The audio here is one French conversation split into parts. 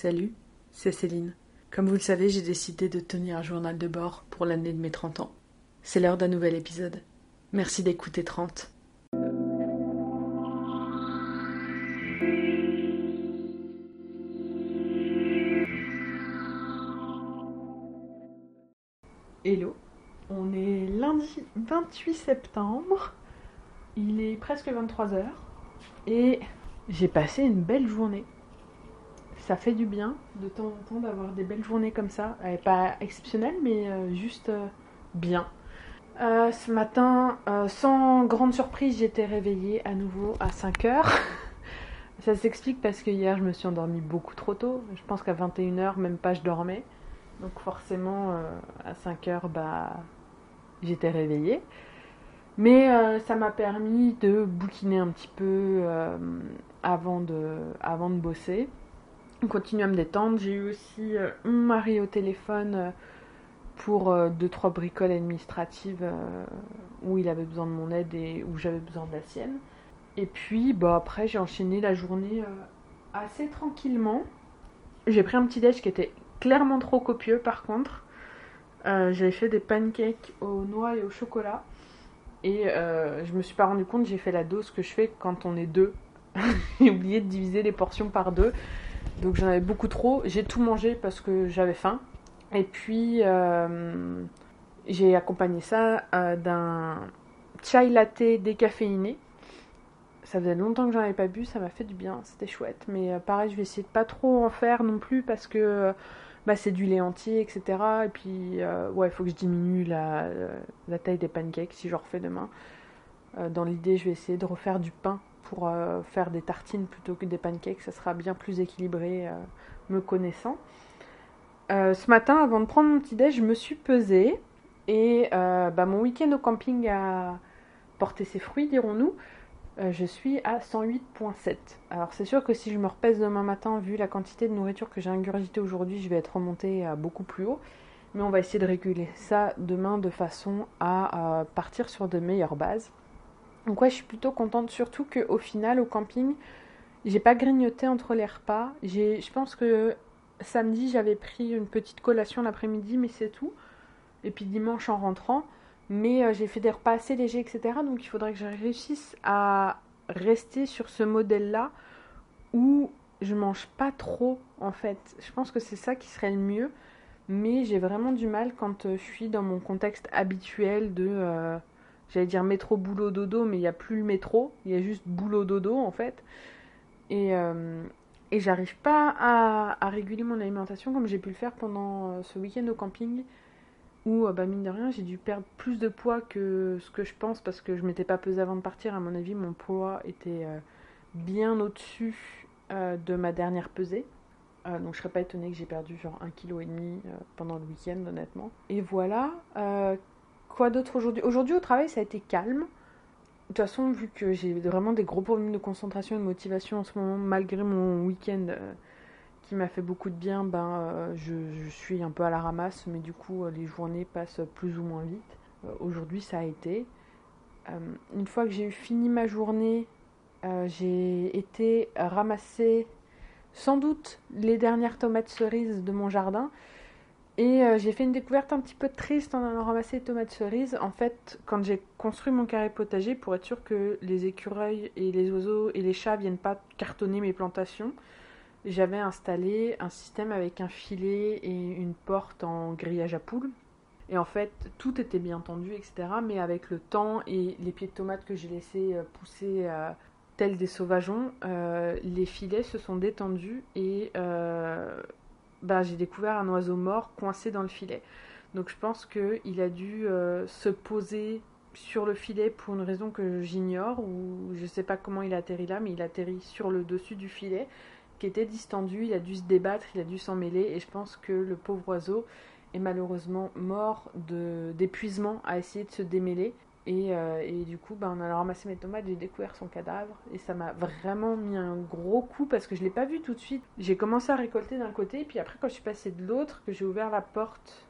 Salut, c'est Céline. Comme vous le savez, j'ai décidé de tenir un journal de bord pour l'année de mes 30 ans. C'est l'heure d'un nouvel épisode. Merci d'écouter 30. Hello, on est lundi 28 septembre, il est presque 23h et j'ai passé une belle journée ça fait du bien de temps en temps d'avoir des belles journées comme ça. pas exceptionnelles, mais euh, juste euh, bien. Euh, ce matin, sans grande surprise, j'étais réveillée à nouveau à 5 heures. ça s'explique parce que hier, je me suis endormie beaucoup trop tôt. Je pense qu'à 21h, même pas, je dormais. Donc forcément, à 5 heures, bah, j'étais réveillée. Mais ça m'a permis de bouquiner un petit peu avant, de, avant de bosser. On continue à me détendre. J'ai eu aussi euh, mon mari au téléphone euh, pour euh, deux trois bricoles administratives où il avait besoin de mon aide et où j'avais besoin de la sienne. Et puis bah après j'ai enchaîné la journée assez tranquillement. J'ai pris un petit déj qui était clairement trop copieux par contre. J'avais fait des pancakes aux noix et au chocolat. Et je me suis pas rendu compte, j'ai fait la dose que je fais quand on est deux. j'ai oublié de diviser les portions par deux. Donc j'en avais beaucoup trop. J'ai tout mangé parce que j'avais faim. Et puis euh, j'ai accompagné ça euh, d'un chai latte décaféiné. Ça faisait longtemps que j'en avais pas bu, ça m'a fait du bien, c'était chouette. Mais euh, pareil, je vais essayer de pas trop en faire non plus parce que bah, c'est du lait entier, etc. Et puis ouais, il faut que je diminue la, la, taille des pancakes si je refais demain. dans l'idée, je vais essayer de refaire du pain pour euh, faire des tartines plutôt que des pancakes. Ça sera bien plus équilibré, euh, me connaissant. Euh, ce matin, avant de prendre mon petit déj, je me suis pesée. Et bah, mon week-end au camping a porté ses fruits, dirons-nous. je suis à 108.7. Alors c'est sûr que si je me repèse demain matin, vu la quantité de nourriture que j'ai ingurgité aujourd'hui, je vais être remontée beaucoup plus haut. Mais on va essayer de réguler ça demain de façon à partir sur de meilleures bases. Donc ouais, je suis plutôt contente, surtout qu'au final, au camping, j'ai pas grignoté entre les repas. Je pense que samedi, j'avais pris une petite collation l'après-midi, mais c'est tout. Et puis dimanche en rentrant. Mais euh, j'ai fait des repas assez légers, etc. Donc il faudrait que je réussisse à rester sur ce modèle-là où je mange pas trop en fait. Je pense que c'est ça qui serait le mieux. Mais j'ai vraiment du mal quand euh, je suis dans mon contexte habituel de... Euh, J'allais dire métro, boulot, dodo, mais il n'y a plus le métro, il y a juste boulot, dodo en fait. Et, euh, et j'arrive pas à, à, réguler mon alimentation comme j'ai pu le faire pendant euh, ce week-end au camping, où, euh, bah, mine de rien, j'ai dû perdre plus de poids que ce que je pense parce que je m'étais pas pesée avant de partir. À mon avis, mon poids était bien au-dessus de ma dernière pesée. donc je serais pas étonnée que j'ai perdu genre 1,5 kg pendant le week-end honnêtement. Et voilà, Quoi d'autre aujourd'hui? Aujourd'hui au travail ça a été calme. De toute façon, vu que j'ai vraiment des gros problèmes de concentration et de motivation en ce moment, malgré mon week-end euh, qui m'a fait beaucoup de bien, ben, euh, je, suis un peu à la ramasse, mais du coup, euh, les journées passent plus ou moins vite. Aujourd'hui, ça a été. une fois que j'ai eu fini ma journée, j'ai été ramasser sans doute les dernières tomates cerises de mon jardin. Et euh, j'ai fait une découverte un petit peu triste en allant ramasser les tomates cerises. En fait, quand j'ai construit mon carré potager, pour être sûr que les écureuils et les oiseaux et les chats viennent pas cartonner mes plantations, j'avais installé un système avec un filet et une porte en grillage à poules. Et en fait, tout était bien tendu, etc. Mais avec le temps et les pieds de tomates que j'ai laissés euh, pousser euh, tels des sauvageons, les filets se sont détendus et bah, j'ai découvert un oiseau mort coincé dans le filet. Donc je pense qu'il a dû euh, se poser sur le filet pour une raison que j'ignore, ou je ne sais pas comment il a atterri là, mais il a atterri sur le dessus du filet, qui était distendu, il a dû se débattre, il a dû s'en mêler, et je pense que le pauvre oiseau est malheureusement mort d'épuisement à essayer de se démêler. Euh, et, du coup, ben, on a ramassé mes tomates, j'ai découvert son cadavre. Et ça m'a vraiment mis un gros coup parce que je ne l'ai pas vu tout de suite. J'ai commencé à récolter d'un côté, puis après, quand je suis passée de l'autre, que j'ai ouvert la porte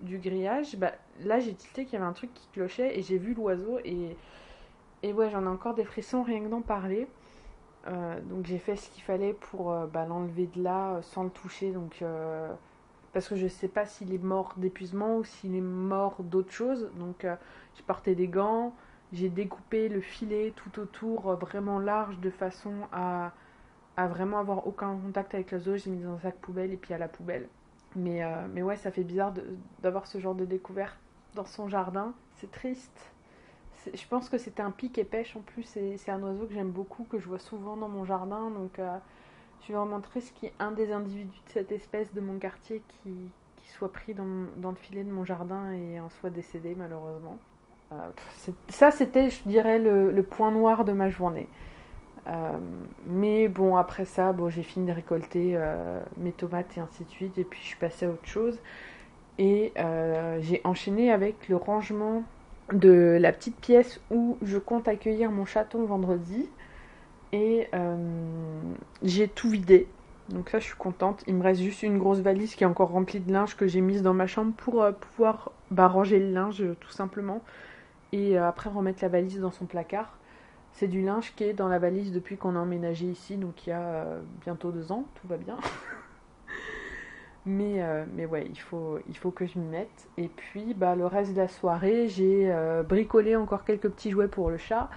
du grillage, bah, là j'ai tilté qu'il y avait un truc qui clochait et j'ai vu l'oiseau. Et, et ouais, j'en ai encore des frissons rien que d'en parler. donc j'ai fait ce qu'il fallait pour bah, l'enlever de là sans le toucher. Donc parce que je sais pas s'il est mort d'épuisement ou s'il est mort d'autre chose. Donc j'ai porté des gants, j'ai découpé le filet tout autour vraiment large de façon à, vraiment avoir aucun contact avec l'oiseau. J'ai mis dans un sac poubelle et puis à la poubelle. Mais, mais ouais, ça fait bizarre d'avoir ce genre de découverte dans son jardin. C'est triste. Je pense que c'était un pic et pêche en plus. C'est un oiseau que j'aime beaucoup, que je vois souvent dans mon jardin. Donc euh, je vraiment triste qu'il y ait un des individus de cette espèce de mon quartier qui, qui soit pris dans, dans, le filet de mon jardin et en soit décédé malheureusement? Euh, ça c'était, je dirais, le, point noir de ma journée. Euh, mais bon, après ça, bon, j'ai fini de récolter mes tomates et ainsi de suite. Et puis je suis passée à autre chose. Et j'ai enchaîné avec le rangement de la petite pièce où je compte accueillir mon chaton vendredi. Et euh, j'ai tout vidé. Donc ça, je suis contente. Il me reste juste une grosse valise qui est encore remplie de linge que j'ai mise dans ma chambre pour euh, pouvoir bah, ranger le linge tout simplement. Et euh, après remettre la valise dans son placard. C'est du linge qui est dans la valise depuis qu'on a emménagé ici, donc il y a bientôt deux ans, tout va bien. Mais, euh, mais ouais, il faut, que je m'y mette. Et puis, bah, le reste de la soirée, j'ai euh, bricolé encore quelques petits jouets pour le chat.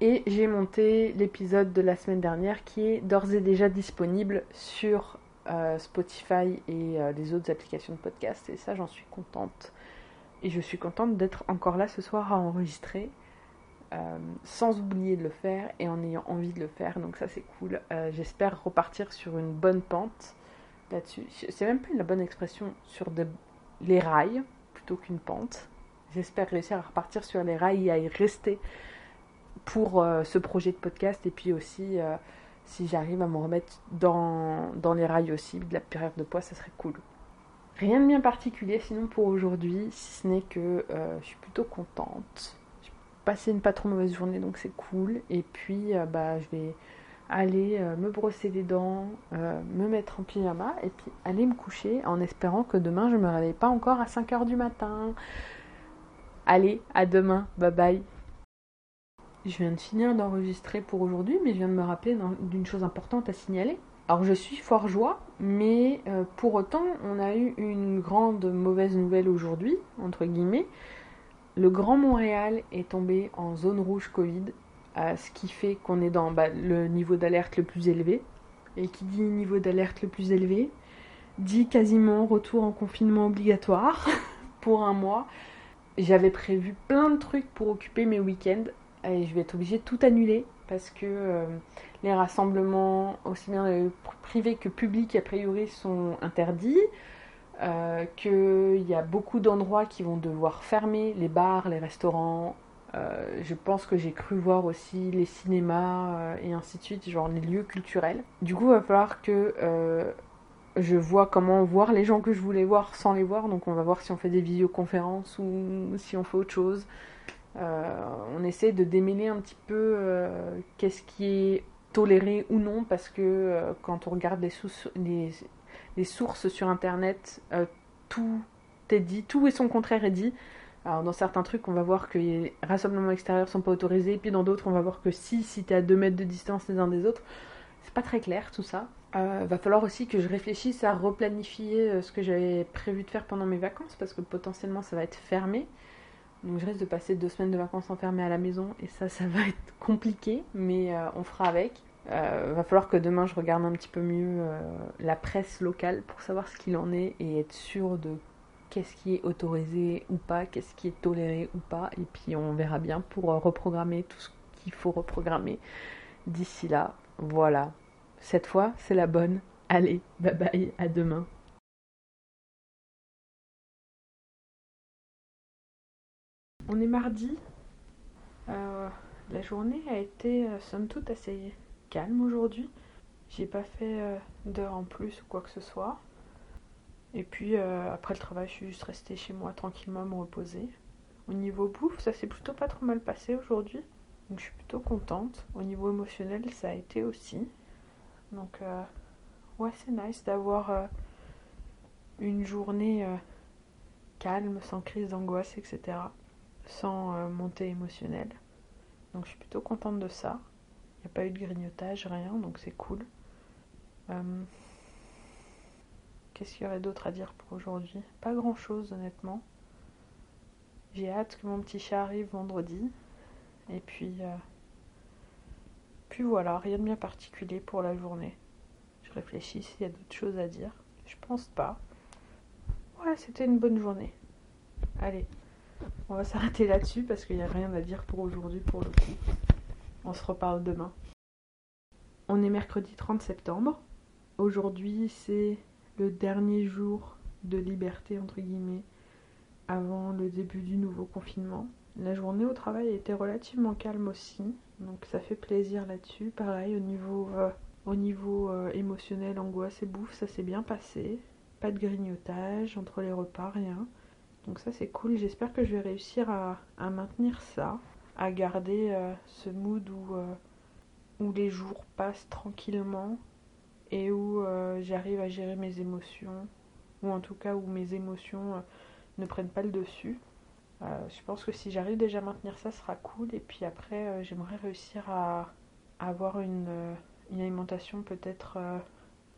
Et j'ai monté l'épisode de la semaine dernière qui est d'ores et déjà disponible sur euh, Spotify et les autres applications de podcast. Et ça, j'en suis contente. Et je suis contente d'être encore là ce soir à enregistrer. sans oublier de le faire et en ayant envie de le faire. Donc ça, c'est cool. J'espère repartir sur une bonne pente là-dessus. C'est même pas la bonne expression sur les rails plutôt qu'une pente. J'espère réussir à repartir sur les rails et à y rester pour euh, ce projet de podcast et puis aussi euh, si j'arrive à me remettre dans, dans, les rails aussi de la période de poids, ça serait cool. Rien de bien particulier sinon pour aujourd'hui, si ce n'est que euh, je suis plutôt contente. J'ai passé une pas trop mauvaise journée donc c'est cool. Et puis bah je vais aller me brosser les dents, me mettre en pyjama et puis aller me coucher en espérant que demain je me réveille pas encore à 5h du matin. Allez, à demain, bye bye. Je viens de finir d'enregistrer pour aujourd'hui, mais je viens de me rappeler d'une chose importante à signaler. Alors je suis fort joie, mais euh, pour autant on a eu une grande mauvaise nouvelle aujourd'hui, entre guillemets. Le Grand Montréal est tombé en zone rouge Covid ce qui fait qu'on est dans bah, le niveau d'alerte le plus élevé. Et qui dit niveau d'alerte le plus élevé, dit quasiment retour en confinement obligatoire pour un mois. J'avais prévu plein de trucs pour occuper mes week-ends et je vais être obligée de tout annuler parce que euh, les rassemblements, aussi bien privés que publics, a priori, sont interdits. Euh, qu'il y a beaucoup d'endroits qui vont devoir fermer, les bars, les restaurants, euh, je pense que j'ai cru voir aussi les cinémas euh, et ainsi de suite, genre les lieux culturels. Du coup, il va falloir que euh, je vois comment voir les gens que je voulais voir sans les voir. Donc, on va voir si on fait des visioconférences ou si on fait autre chose. On essaie de démêler un petit peu qu'est-ce qui est toléré ou non, parce que quand on regarde les, sources sur internet, tout est dit, tout et son contraire est dit. Alors dans certains trucs, on va voir que les rassemblements extérieurs sont pas autorisés, puis dans d'autres, on va voir que si, si tu es à 2 mètres de distance les uns des autres, c'est pas très clair tout ça. Euh, va falloir aussi que je réfléchisse à replanifier euh, ce que j'avais prévu de faire pendant mes vacances, parce que potentiellement ça va être fermé. Donc je risque de passer deux semaines de vacances enfermées à la maison, et ça, ça va être compliqué, mais euh, on fera avec. Euh, va falloir que demain je regarde un petit peu mieux la presse locale pour savoir ce qu'il en est et être sûr de qu'est-ce qui est autorisé ou pas, qu'est-ce qui est toléré ou pas, et puis on verra bien pour euh, reprogrammer tout ce qu'il faut reprogrammer d'ici là. Voilà, cette fois c'est la bonne. Allez, bye bye, à demain. On est mardi. Euh, la journée a été euh, somme toute assez calme aujourd'hui. J'ai pas fait d'heures en plus ou quoi que ce soit. Et puis euh, après le travail, je suis juste restée chez moi tranquillement me reposer. Au niveau bouffe, ça s'est plutôt pas trop mal passé aujourd'hui. Donc je suis plutôt contente. Au niveau émotionnel, ça a été aussi. Donc euh, ouais, c'est nice d'avoir euh, une journée calme, sans crise d'angoisse, etc. Sans montée émotionnelle. Donc je suis plutôt contente de ça. Il n'y a pas eu de grignotage, rien, donc c'est cool. Euh, qu'est-ce qu'il y aurait d'autre à dire pour aujourd'hui? Pas grand-chose honnêtement. J'ai hâte que mon petit chat arrive vendredi. Et puis, euh, puis voilà, rien de bien particulier pour la journée. Je réfléchis s'il y a d'autres choses à dire. Je pense pas. Ouais, c'était une bonne journée. Allez, on va s'arrêter là-dessus parce qu'il n'y a rien à dire pour aujourd'hui pour le coup. On se reparle demain. On est mercredi 30 septembre. Aujourd'hui, c'est le dernier jour de liberté, entre guillemets, avant le début du nouveau confinement. La journée au travail été relativement calme aussi, donc ça fait plaisir là-dessus. Pareil, au niveau, euh, euh, émotionnel, angoisse et bouffe, ça s'est bien passé. Pas de grignotage entre les repas, rien. Donc ça c'est cool, j'espère que je vais réussir à, maintenir ça, à garder euh, ce mood où, où les jours passent tranquillement et où j'arrive à gérer mes émotions, ou en tout cas où mes émotions ne prennent pas le dessus. Euh, je pense que si j'arrive déjà à maintenir ça, ce sera cool. Et puis après, euh, j'aimerais réussir à, avoir une, euh, une alimentation peut-être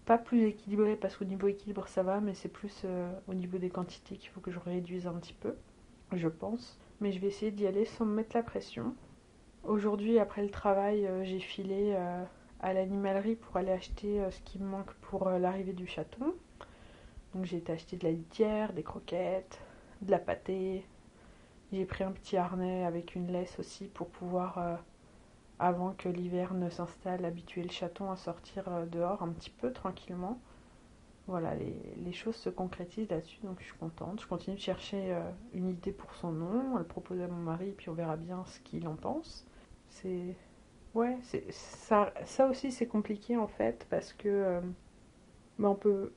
pas plus équilibrée, parce qu'au niveau équilibre ça va, mais c'est plus au niveau des quantités qu'il faut que je réduise un petit peu, je pense. Mais je vais essayer d'y aller sans me mettre la pression. Aujourd'hui, après le travail, j'ai filé à l'animalerie pour aller acheter ce qui me manque pour l'arrivée du chaton. Donc j'ai été acheter de la litière, des croquettes, de la pâtée, j'ai pris un petit harnais avec une laisse aussi pour pouvoir, euh, avant que l'hiver ne s'installe, habituer le chaton à sortir euh, dehors un petit peu tranquillement. Voilà, les, choses se concrétisent là-dessus, donc je suis contente. Je continue de chercher euh, une idée pour son nom, à le proposer à mon mari, puis on verra bien ce qu'il en pense. C'est. Ouais, ça, ça aussi c'est compliqué en fait, parce que. Bah, on peut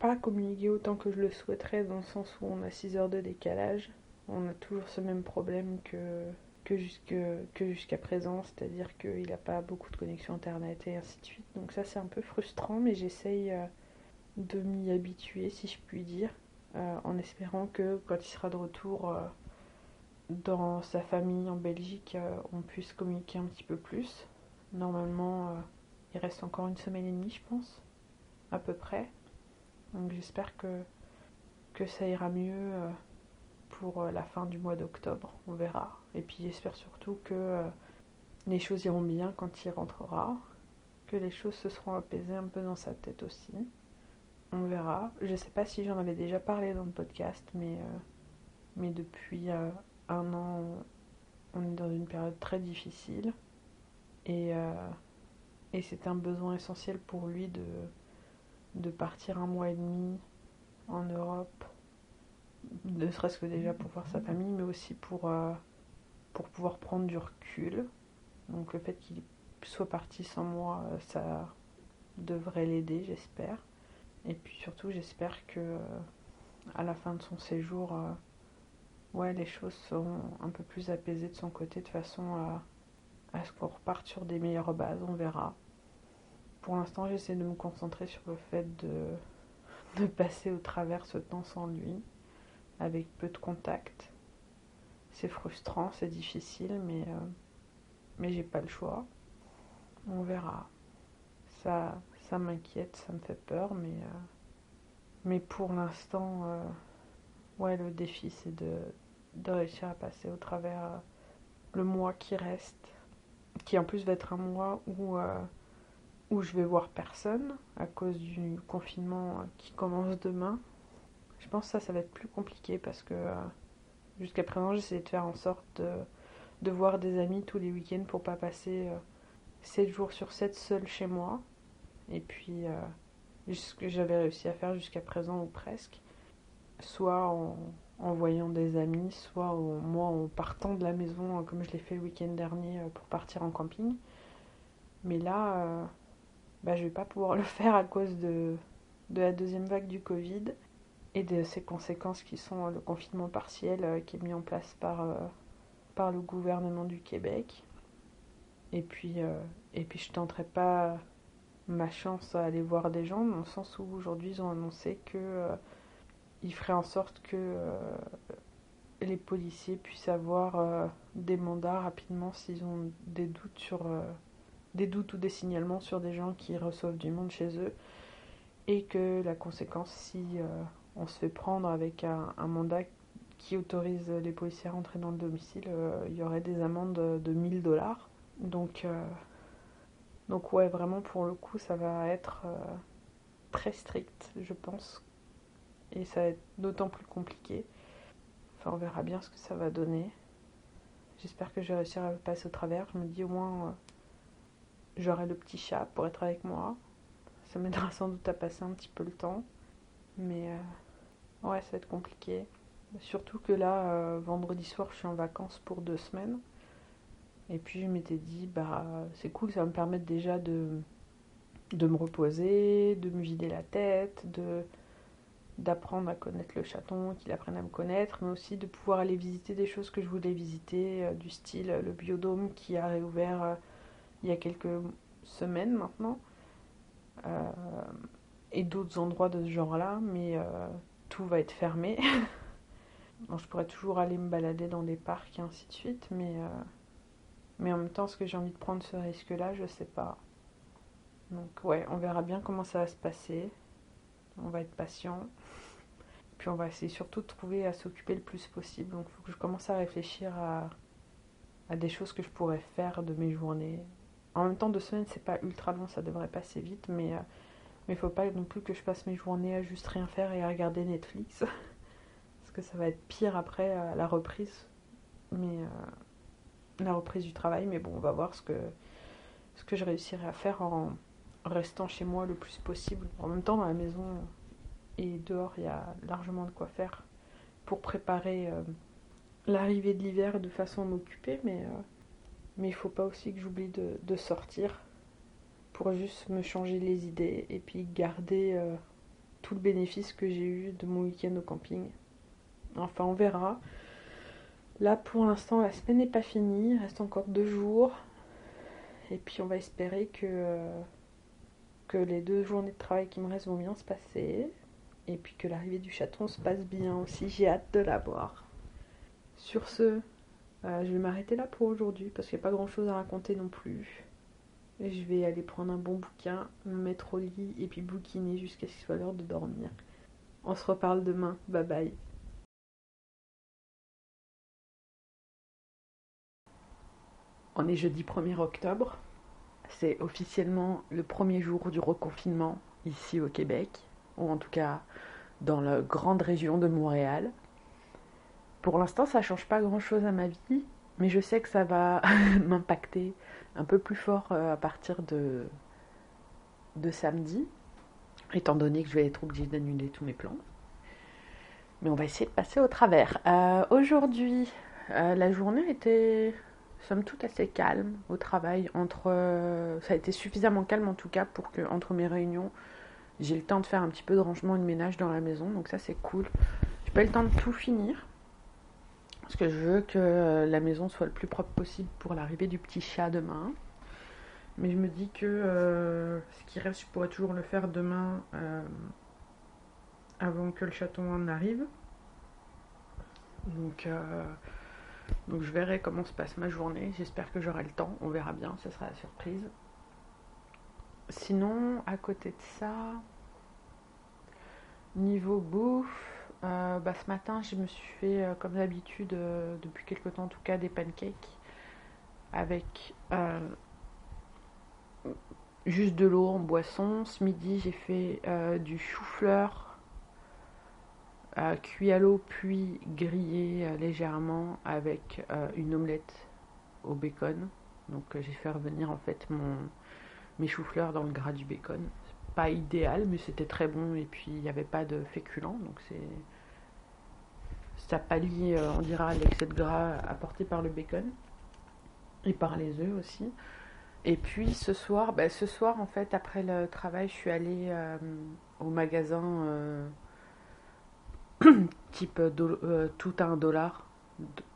pas communiquer autant que je le souhaiterais, dans le sens où on a 6 heures de décalage on a toujours ce même problème que, que jusqu'à présent, c'est-à-dire qu'il n'a pas beaucoup de connexion internet et ainsi de suite. Donc ça c'est un peu frustrant, mais j'essaye euh, de m'y habituer, si je puis dire, euh, en espérant que quand il sera de retour euh, dans sa famille en Belgique, on puisse communiquer un petit peu plus. Normalement, il reste encore une semaine et demie, je pense, à peu près. Donc j'espère que, que ça ira mieux pour euh, la fin du mois d'octobre, on verra. Et puis j'espère surtout que euh, les choses iront bien quand il rentrera, que les choses se seront apaisées un peu dans sa tête aussi. On verra. Je sais pas si j'en avais déjà parlé dans le podcast, mais, euh, mais depuis un an, on est dans une période très difficile. Et, et c'est un besoin essentiel pour lui de, de partir un mois et demi en Europe ne serait-ce que déjà pour voir sa famille, mais aussi pour, euh, pour pouvoir prendre du recul. Donc le fait qu'il soit parti sans moi, euh, ça devrait l'aider, j'espère. Et puis surtout, j'espère que euh, à la fin de son séjour, les choses seront un peu plus apaisées de son côté, de façon à, ce qu'on reparte sur des meilleures bases, on verra. Pour l'instant, j'essaie de me concentrer sur le fait de passer au travers ce temps sans lui avec peu de contact. C'est frustrant, c'est difficile, mais, euh, mais j'ai pas le choix. On verra. Ça, ça m'inquiète, ça me fait peur, mais, euh, mais pour l'instant, euh, ouais, le défi c'est de, de réussir à passer au travers le mois qui reste, qui en plus va être un mois où, où je vais voir personne à cause du confinement qui commence demain. Je pense que ça, ça va être plus compliqué parce que euh, jusqu'à présent, j'essaie de faire en sorte de, voir des amis tous les week-ends pour pas passer 7 euh, jours sur 7 seul chez moi. Et puis, euh, ce que j'avais réussi à faire jusqu'à présent ou presque. Soit en, voyant des amis, soit moi en partant de la maison comme je l'ai fait le week-end dernier pour partir en camping. Mais là, bah, je vais pas pouvoir le faire à cause de la deuxième vague du Covid et de ses conséquences qui sont le confinement partiel euh, qui est mis en place par, euh, par le gouvernement du Québec. Et puis, euh, et puis je tenterai pas ma chance à aller voir des gens, dans le sens où aujourd'hui ils ont annoncé que ils feraient en sorte que les policiers puissent avoir des mandats rapidement s'ils ont des doutes sur, des doutes ou des signalements sur des gens qui reçoivent du monde chez eux et que la conséquence, si euh, on se fait prendre avec un, mandat qui autorise les policiers à rentrer dans le domicile, euh, il y aurait des amendes de 1000 dollars. Donc, euh, donc ouais, vraiment pour le coup, ça va être très strict, je pense. Et ça va être d'autant plus compliqué. Enfin, on verra bien ce que ça va donner. J'espère que je vais réussir à passer au travers. Je me dis au moins, j'aurai le petit chat pour être avec moi. Ça m'aidera sans doute à passer un petit peu le temps. Mais euh, ouais, ça va être compliqué. Surtout que là, euh, vendredi soir, je suis en vacances pour deux semaines. Et puis je m'étais dit, bah c'est cool, ça va me permettre déjà de, de me reposer, de me vider la tête, de d'apprendre à connaître le chaton, qu'il apprenne à me connaître, mais aussi de pouvoir aller visiter des choses que je voulais visiter, euh, du style le biodôme qui a réouvert il y a quelques semaines maintenant. Euh, et d'autres endroits de ce genre-là, mais euh, tout va être fermé. je pourrais toujours aller me balader dans des parcs et ainsi de suite, mais, euh, mais en même temps, est-ce que j'ai envie de prendre ce risque-là? Je sais pas. Donc, ouais, on verra bien comment ça va se passer. On va être patient. Puis on va essayer surtout de trouver à s'occuper le plus possible. Donc, il faut que je commence à réfléchir à, à des choses que je pourrais faire de mes journées, en même temps, deux semaines, c'est pas ultra long, ça devrait passer vite, mais euh, il faut pas non plus que je passe mes journées à juste rien faire et à regarder Netflix. Parce que ça va être pire après à la reprise. Mais euh, la reprise du travail, mais bon, on va voir ce que, ce que je réussirai à faire en restant chez moi le plus possible. En même temps, dans la maison et dehors, il y a largement de quoi faire pour préparer euh, l'arrivée de l'hiver de façon à m'occuper, mais mais il faut pas aussi que j'oublie de, sortir pour juste me changer les idées et puis garder euh, tout le bénéfice que j'ai eu de mon week-end au camping. Enfin, on verra. Là, pour l'instant, la semaine n'est pas finie. Il reste encore deux jours. Et puis, on va espérer que, euh, que les deux journées de travail qui me restent vont bien se passer. Et puis que l'arrivée du chaton se passe bien aussi. J'ai hâte de la voir. Sur ce, euh, je vais m'arrêter là pour aujourd'hui parce qu'il n'y a pas grand chose à raconter non plus. Je vais aller prendre un bon bouquin, me mettre au lit et puis bouquiner jusqu'à ce qu'il soit l'heure de dormir. On se reparle demain. Bye bye. On est jeudi 1er octobre. C'est officiellement le premier jour du reconfinement ici au Québec, ou en tout cas dans la grande région de Montréal. Pour l'instant, ça change pas grand chose à ma vie, mais je sais que ça va m'impacter un peu plus fort euh, à partir de, samedi, étant donné que je vais être obligée d'annuler tous mes plans. Mais on va essayer de passer au travers. Euh, aujourd'hui, euh, la journée était somme toute assez calme au travail. Entre, ça a été suffisamment calme en tout cas pour que entre mes réunions, j'ai le temps de faire un petit peu de rangement et de ménage dans la maison. Donc ça c'est cool. J'ai pas eu le temps de tout finir. Parce que je veux que la maison soit le plus propre possible pour l'arrivée du petit chat demain. Mais je me dis que euh, ce qui reste, je pourrais toujours le faire demain euh, avant que le chaton en arrive. Donc, euh, donc je verrai comment se passe ma journée. J'espère que j'aurai le temps. On verra bien, ce sera la surprise. Sinon, à côté de ça, niveau bouffe, euh, bah, ce matin, je me suis fait, euh, comme d'habitude, euh, depuis quelque temps en tout cas, des pancakes avec juste de l'eau en boisson. Ce midi, j'ai fait du chou-fleur cuit à l'eau puis grillé légèrement avec une omelette au bacon. Donc j'ai fait revenir en fait mon, mes choux-fleurs dans le gras du bacon pas idéal, mais c'était très bon et puis il n'y avait pas de féculent, donc c'est ça pallie, euh, on dira, l'excès de gras apporté par le bacon et par les œufs aussi. Et puis ce soir, ben, ce soir en fait après le travail, je suis allée euh, au magasin euh, type tout à un dollar.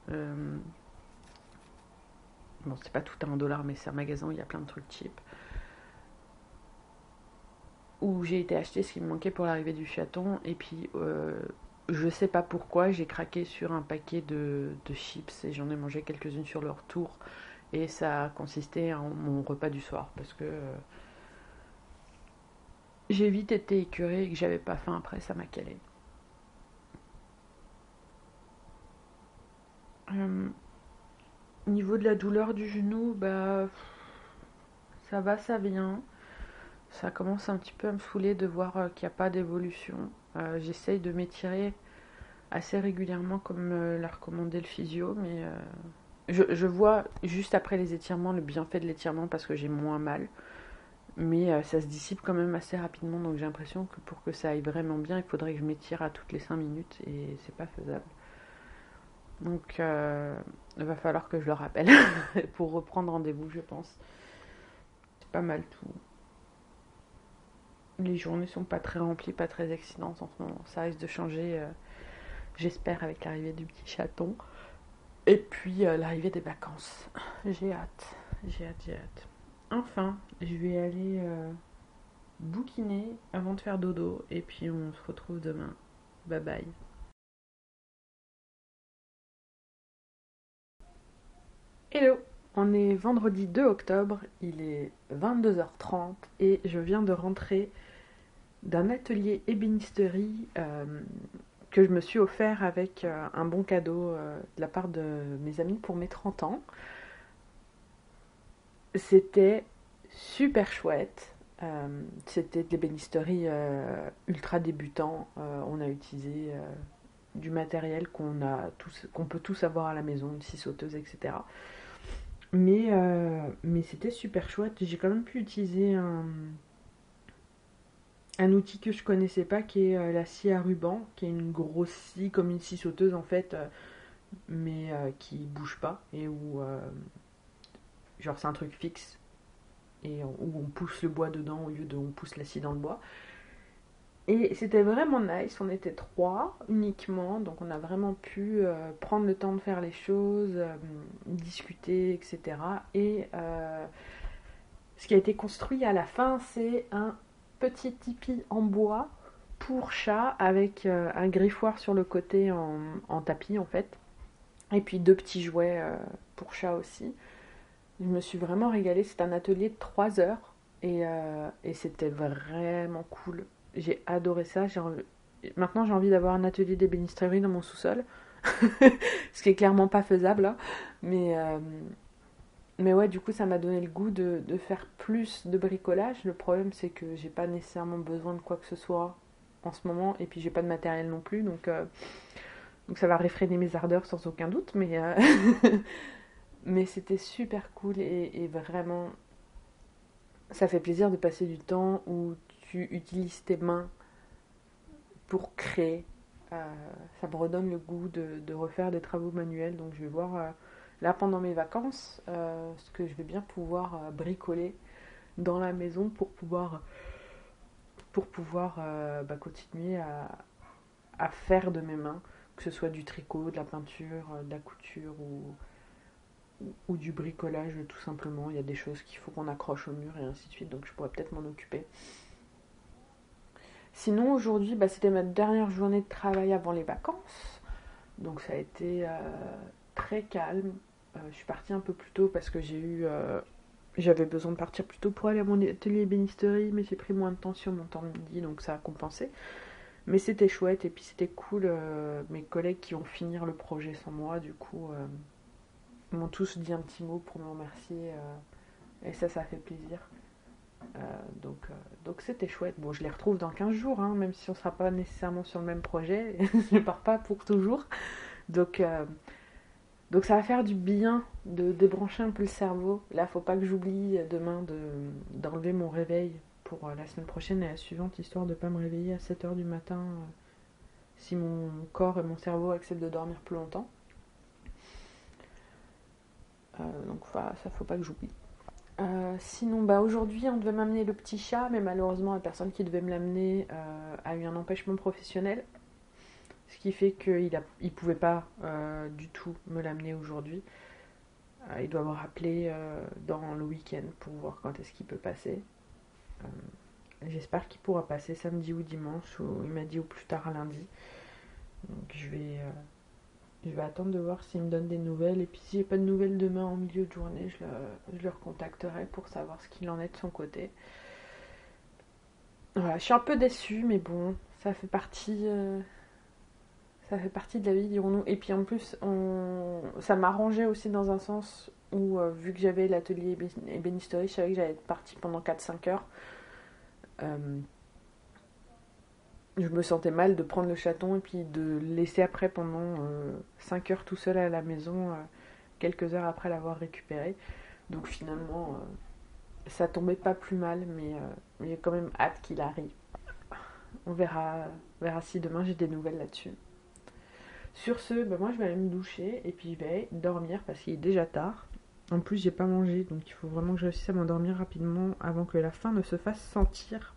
bon, c'est pas tout à un dollar, mais c'est un magasin où il y a plein de trucs cheap où j'ai été acheter ce qui me manquait pour l'arrivée du chaton et puis je sais pas pourquoi j'ai craqué sur un paquet de, chips et j'en ai mangé quelques-unes sur leur tour Et ça a consisté en mon repas du soir parce que j'ai vite été écœurée et que j'avais pas faim après, ça m'a calé. Euh, au niveau de la douleur du genou, bah ça va, ça vient. Ça commence un petit peu à me saouler de voir euh, qu'il n'y a pas d'évolution. Euh, j'essaye de m'étirer assez régulièrement comme l'a recommandé le physio, mais je, je, vois juste après les étirements le bienfait de l'étirement parce que j'ai moins mal mais euh, ça se dissipe quand même assez rapidement, donc j'ai l'impression que pour que ça aille vraiment bien, il faudrait que je m'étire à toutes les 5 minutes, et c'est pas faisable. Donc euh, il va falloir que je le rappelle pour reprendre rendez-vous, je pense. C'est pas mal tout. Les journées sont pas très remplies, pas très excitantes en ce moment. Ça risque de changer, euh, j'espère, avec l'arrivée du petit chaton. Et puis l'arrivée des vacances. J'ai hâte, j'ai hâte, j'ai hâte. Enfin, je vais aller euh, bouquiner avant de faire dodo et puis on se retrouve demain. Bye bye. Hello, on est vendredi 2 octobre, il est 22h30 et je viens de rentrer d'un atelier ébénisterie euh, que je me suis offert avec euh, un bon cadeau de la part de mes amis pour mes 30 ans. C'était super chouette. Euh, c'était des bénisteries euh, ultra débutants. Euh, on a utilisé du matériel qu'on a qu'on peut tous avoir à la maison, une scie sauteuse, etc. Mais, mais c'était super chouette. J'ai quand même pu utiliser un, un outil que je connaissais pas qui est la scie à ruban, qui est une grosse scie comme une scie sauteuse en fait, mais qui bouge pas et où Genre c'est un truc fixe et où on pousse le bois dedans au lieu de on pousse l'acide dans le bois. Et c'était vraiment nice, on était trois uniquement, donc on a vraiment pu euh, prendre le temps de faire les choses, euh, discuter, etc. Et euh, ce qui a été construit à la fin, c'est un petit tipi en bois pour chat avec un griffoir sur le côté en, tapis en fait. Et puis deux petits jouets pour chat aussi. Je me suis vraiment régalée. C'est un atelier de 3 heures euh, et, c'était vraiment cool. J'ai adoré ça. Maintenant, j'ai envie d'avoir un atelier d'ébénisterie dans mon sous-sol. Ce qui est clairement pas faisable. Hein. Mais, euh, mais ouais, du coup, ça m'a donné le goût de, faire plus de bricolage. Le problème, c'est que j'ai pas nécessairement besoin de quoi que ce soit en ce moment. Et puis, j'ai pas de matériel non plus. Donc, euh, donc ça va réfréner mes ardeurs sans aucun doute. Mais. Mais c'était super cool et, vraiment, ça fait plaisir de passer du temps où tu utilises tes mains pour créer. Euh, ça me redonne le goût de, refaire des travaux manuels. Donc je vais voir euh, là pendant mes vacances euh, ce que je vais bien pouvoir bricoler dans la maison pour pouvoir, pour pouvoir bah, continuer à, à, faire de mes mains, que ce soit du tricot, de la peinture, de la couture ou ou du bricolage tout simplement. Il y a des choses qu'il faut qu'on accroche au mur et ainsi de suite, donc je pourrais peut-être m'en occuper. Sinon aujourd'hui bah, c'était ma dernière journée de travail avant les vacances, donc ça a été euh, très calme. Euh, je suis partie un peu plus tôt parce que j'ai eu euh, j'avais besoin de partir plus tôt pour aller à mon atelier bénisterie, mais j'ai pris moins de temps sur mon temps de midi, donc ça a compensé. Mais c'était chouette et puis c'était cool, mes collègues qui vont finir le projet sans moi, du coup m'ont tous dit un petit mot pour me remercier. Euh, et ça, ça fait plaisir. Euh, donc euh, donc c'était chouette. Bon, je les retrouve dans 15 jours, hein, même si on ne sera pas nécessairement sur le même projet. je ne pars pas pour toujours. Donc, donc ça va faire du bien de débrancher un peu le cerveau. Là, faut pas que j'oublie demain d'enlever mon réveil pour la semaine prochaine et la suivante, histoire de pas me réveiller à 7h du matin si mon corps et mon cerveau acceptent de dormir plus longtemps. Euh, donc ça faut pas que j'oublie. Euh, sinon, bah, aujourd'hui, on devait m'amener le petit chat, mais malheureusement, la personne qui devait me l'amener euh, a eu un empêchement professionnel. Ce qui fait qu'il ne pouvait pas du tout me l'amener aujourd'hui. il doit me rappeler dans le week-end pour voir quand est-ce qu'il peut passer. J'espère qu'il pourra passer samedi ou dimanche, ou il m'a dit au plus tard lundi. Donc je vais, Je vais attendre de voir s'il me donne des nouvelles. Et puis si j'ai pas de nouvelles demain en milieu de journée, je le, je recontacterai pour savoir ce qu'il en est de son côté. Voilà, je suis un peu déçue, mais bon, ça fait partie. euh, ça fait partie de la vie, dirons-nous. Et puis en plus, ça m'arrangeait aussi dans un sens où, euh, vu que j'avais l'atelier ébé- ébénisterie, je savais que j'allais être partie pendant 4-5 heures. Euh, je me sentais mal de prendre le chaton et puis de le laisser après pendant 5 heures tout seul à la maison, euh, quelques heures après l'avoir récupéré. Donc finalement, euh, ça tombait pas plus mal, mais euh, j'ai quand même hâte qu'il arrive. On verra, on verra si demain j'ai des nouvelles là-dessus. Sur ce, bah, moi je vais aller me doucher et puis je vais dormir parce qu'il est déjà tard. En plus, j'ai pas mangé, donc il faut vraiment que je réussisse à m'endormir rapidement avant que la faim ne se fasse sentir.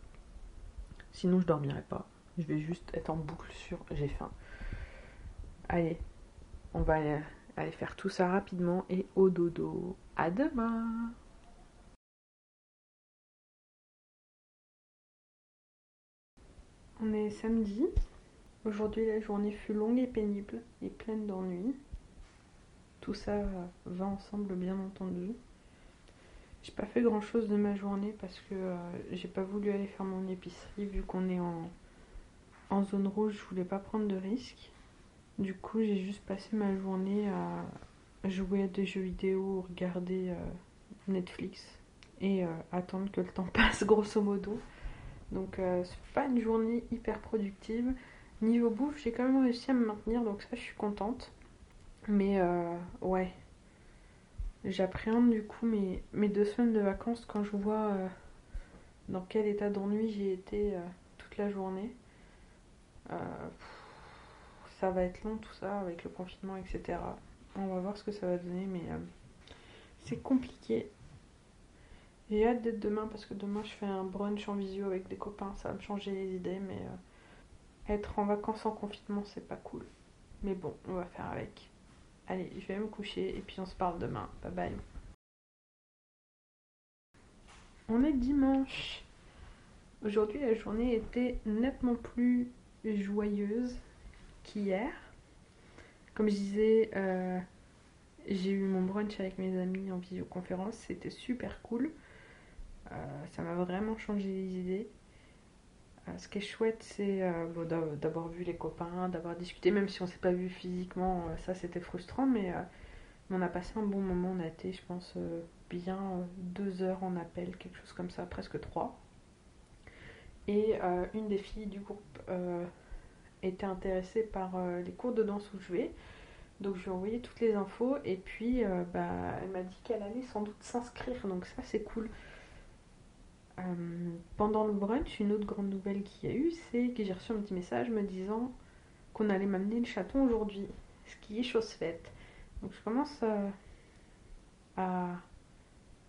Sinon, je dormirai pas. Je vais juste être en boucle sur j'ai faim. Allez, on va aller, aller faire tout ça rapidement et au dodo. À demain On est samedi. Aujourd'hui, la journée fut longue et pénible et pleine d'ennuis. Tout ça va ensemble, bien entendu. J'ai pas fait grand chose de ma journée parce que euh, j'ai pas voulu aller faire mon épicerie vu qu'on est en, zone rouge, je voulais pas prendre de risques. Du coup, j'ai juste passé ma journée à jouer à des jeux vidéo, regarder euh, Netflix et euh, attendre que le temps passe, grosso modo. Donc, c'est pas une journée hyper productive. Niveau bouffe, j'ai quand même réussi à me maintenir, donc ça, je suis contente. Mais euh, ouais, j'appréhende du coup mes, deux semaines de vacances quand je vois euh, dans quel état d'ennui j'ai été euh, toute la journée. Ça va être long tout ça avec le confinement, etc. On va voir ce que ça va donner, mais c'est compliqué. J'ai hâte d'être demain parce que demain je fais un brunch en visio avec des copains, ça va me changer les idées, mais être en vacances en confinement c'est pas cool. Mais bon, on va faire avec. Allez, je vais me coucher et puis on se parle demain. Bye bye. On est dimanche. Aujourd'hui, la journée était nettement plus joyeuse qu'hier. Comme je disais, euh, j'ai eu mon brunch avec mes amis en visioconférence. C'était super cool. Euh, ça m'a vraiment changé les idées. Euh, ce qui est chouette, c'est euh, d'avoir vu les copains, d'avoir discuté, même si on s'est pas vu physiquement, euh, ça c'était frustrant, mais on a passé un bon moment. On a été, je pense, bien deux heures en appel, quelque chose comme ça, presque trois. Et une des filles du groupe était intéressée par les cours de danse où je vais. Donc je lui ai envoyé toutes les infos et puis bah, elle m'a dit qu'elle allait sans doute s'inscrire. Donc ça c'est cool. Euh, pendant le brunch, une autre grande nouvelle qu'il y a eu, c'est que j'ai reçu un petit message me disant qu'on allait m'amener le chaton aujourd'hui. Ce qui est chose faite. Donc je commence à, à-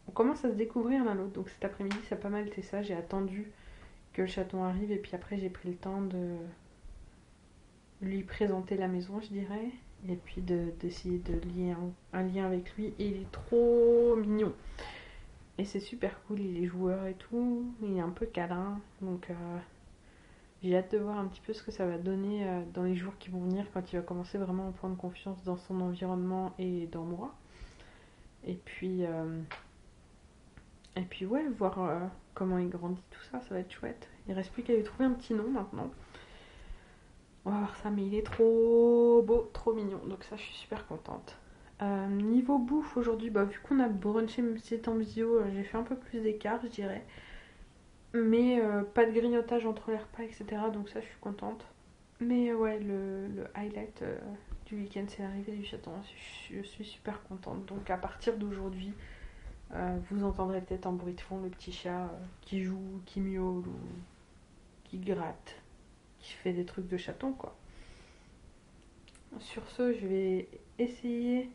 On commence à se découvrir l'un l'autre. Donc cet après-midi, ça a pas mal été ça. J'ai attendu que le chaton arrive et puis après j'ai pris le temps de lui présenter la maison, je dirais. Et puis de- d'essayer de, lier un, un lien avec lui. Et il est trop mignon. Et c'est super cool, il est joueur et tout. Il est un peu câlin. Donc euh, j'ai hâte de voir un petit peu ce que ça va donner euh, dans les jours qui vont venir quand il va commencer vraiment à prendre confiance dans son environnement et dans moi. Et puis, euh, et puis ouais, voir comment il grandit, tout ça, ça va être chouette. Il reste plus qu'à lui trouver un petit nom maintenant. On va voir ça, mais il est trop beau, trop mignon. Donc ça, je suis super contente. Euh, niveau bouffe aujourd'hui, bah, vu qu'on a brunché, même si c'était en visio, euh, j'ai fait un peu plus d'écart, je dirais. Mais euh, pas de grignotage entre les repas, etc. Donc ça, je suis contente. Mais ouais, le, highlight du week-end, c'est l'arrivée du chaton. Je, suis super contente. Donc à partir d'aujourd'hui, vous entendrez peut-être en bruit de fond le petit chat qui joue, qui miaule qui gratte, qui fait des trucs de chaton, quoi. Sur ce, je vais essayer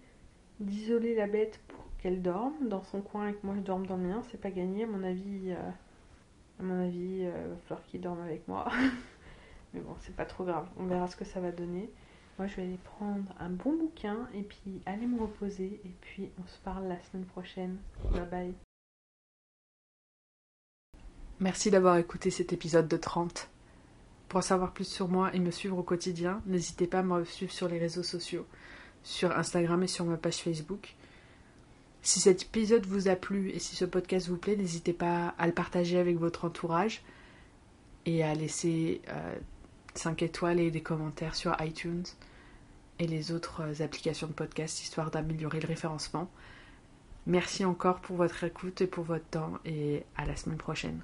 d'isoler la bête pour qu'elle dorme dans son coin et que moi je dorme dans le mien. C'est pas gagné, à mon avis. euh, à mon avis, il va falloir qu'il dorme avec moi. Mais bon, c'est pas trop grave. On verra ce que ça va donner. Moi, je vais aller prendre un bon bouquin et puis aller me reposer. Et puis, on se parle la semaine prochaine. Bye bye. Merci d'avoir écouté cet épisode de 30. Pour en savoir plus sur moi et me suivre au quotidien, n'hésitez pas à me suivre sur les réseaux sociaux. Sur Instagram et sur ma page Facebook. Si cet épisode vous a plu et si ce podcast vous plaît, n'hésitez pas à le partager avec votre entourage et à laisser 5 euh, étoiles et des commentaires sur iTunes et les autres euh, applications de podcast histoire d'améliorer le référencement. Merci encore pour votre écoute et pour votre temps et à la semaine prochaine.